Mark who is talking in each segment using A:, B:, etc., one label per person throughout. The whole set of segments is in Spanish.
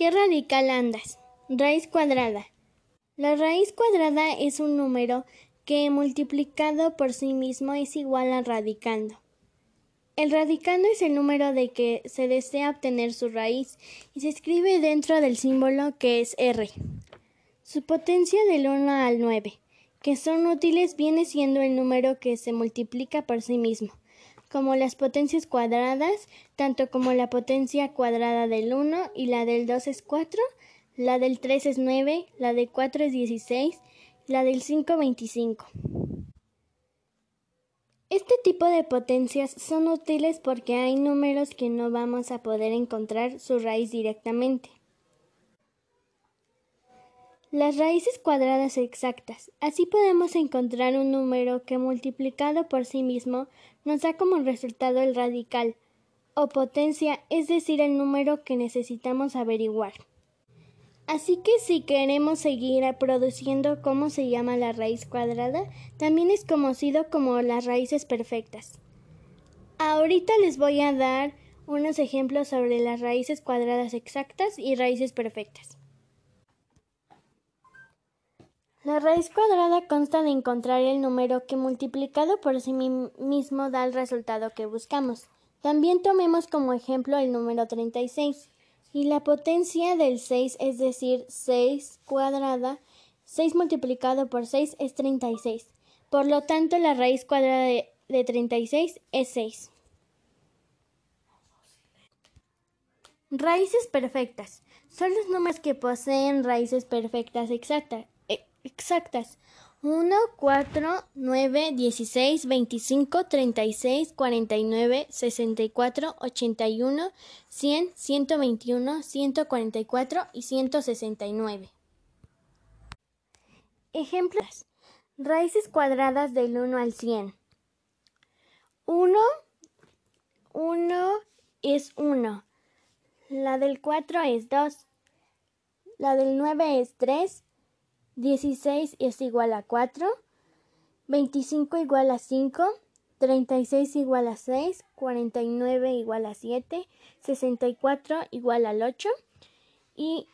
A: ¿Qué radical andas? Raíz cuadrada. La raíz cuadrada es un número que multiplicado por sí mismo es igual a radicando. El radicando es el número de que se desea obtener su raíz y se escribe dentro del símbolo que es R. Su potencia del 1 al 9, que son útiles, viene siendo el número que se multiplica por sí mismo como las potencias cuadradas, tanto como la potencia cuadrada del 1 y la del 2 es 4, la del 3 es 9, la de 4 es 16, la del 5 25. Este tipo de potencias son útiles porque hay números que no vamos a poder encontrar su raíz directamente. Las raíces cuadradas exactas. Así podemos encontrar un número que multiplicado por sí mismo nos da como resultado el radical o potencia, es decir, el número que necesitamos averiguar. Así que si queremos seguir produciendo cómo se llama la raíz cuadrada, también es conocido como las raíces perfectas. Ahorita les voy a dar unos ejemplos sobre las raíces cuadradas exactas y raíces perfectas. La raíz cuadrada consta de encontrar el número que multiplicado por sí mismo da el resultado que buscamos. También tomemos como ejemplo el número 36 y la potencia del 6, es decir, 6 cuadrada, 6 multiplicado por 6 es 36. Por lo tanto, la raíz cuadrada de, 36 es 6. Raíces perfectas. Son los números que poseen raíces perfectas exactas exactas. 1, 4, 9, 16, 25, 36, 49, 64, 81, 100, 121, 144 y 169. Ejemplos. Raíces cuadradas del 1 al 100. 1, 1 es 1. La del 4 es 2. La del 9 es 3. 16 es igual a 4, 25 igual a 5, 36 igual a 6, 49 igual a 7, 64 igual al 8 y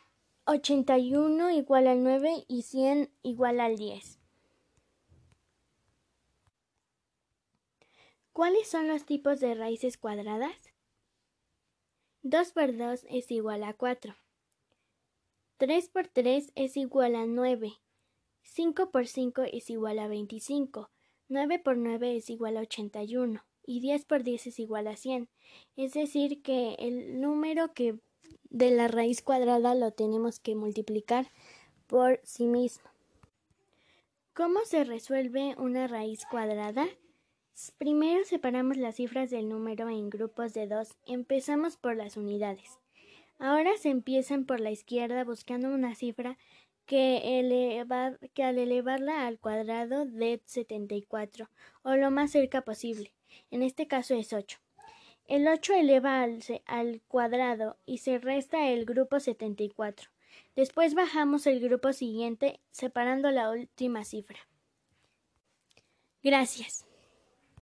A: 81 igual al 9 y 100 igual al 10. ¿Cuáles son los tipos de raíces cuadradas? 2 por 2 es igual a 4. 3 por 3 es igual a 9. 5 por 5 es igual a 25. 9 por 9 es igual a 81. Y 10 por 10 es igual a 100. Es decir, que el número que de la raíz cuadrada lo tenemos que multiplicar por sí mismo. ¿Cómo se resuelve una raíz cuadrada? Primero separamos las cifras del número en grupos de 2. Empezamos por las unidades. Ahora se empiezan por la izquierda buscando una cifra que, que al elevarla al cuadrado de 74 o lo más cerca posible. En este caso es 8. El 8 eleva al, al cuadrado y se resta el grupo 74. Después bajamos el grupo siguiente separando la última cifra. Gracias.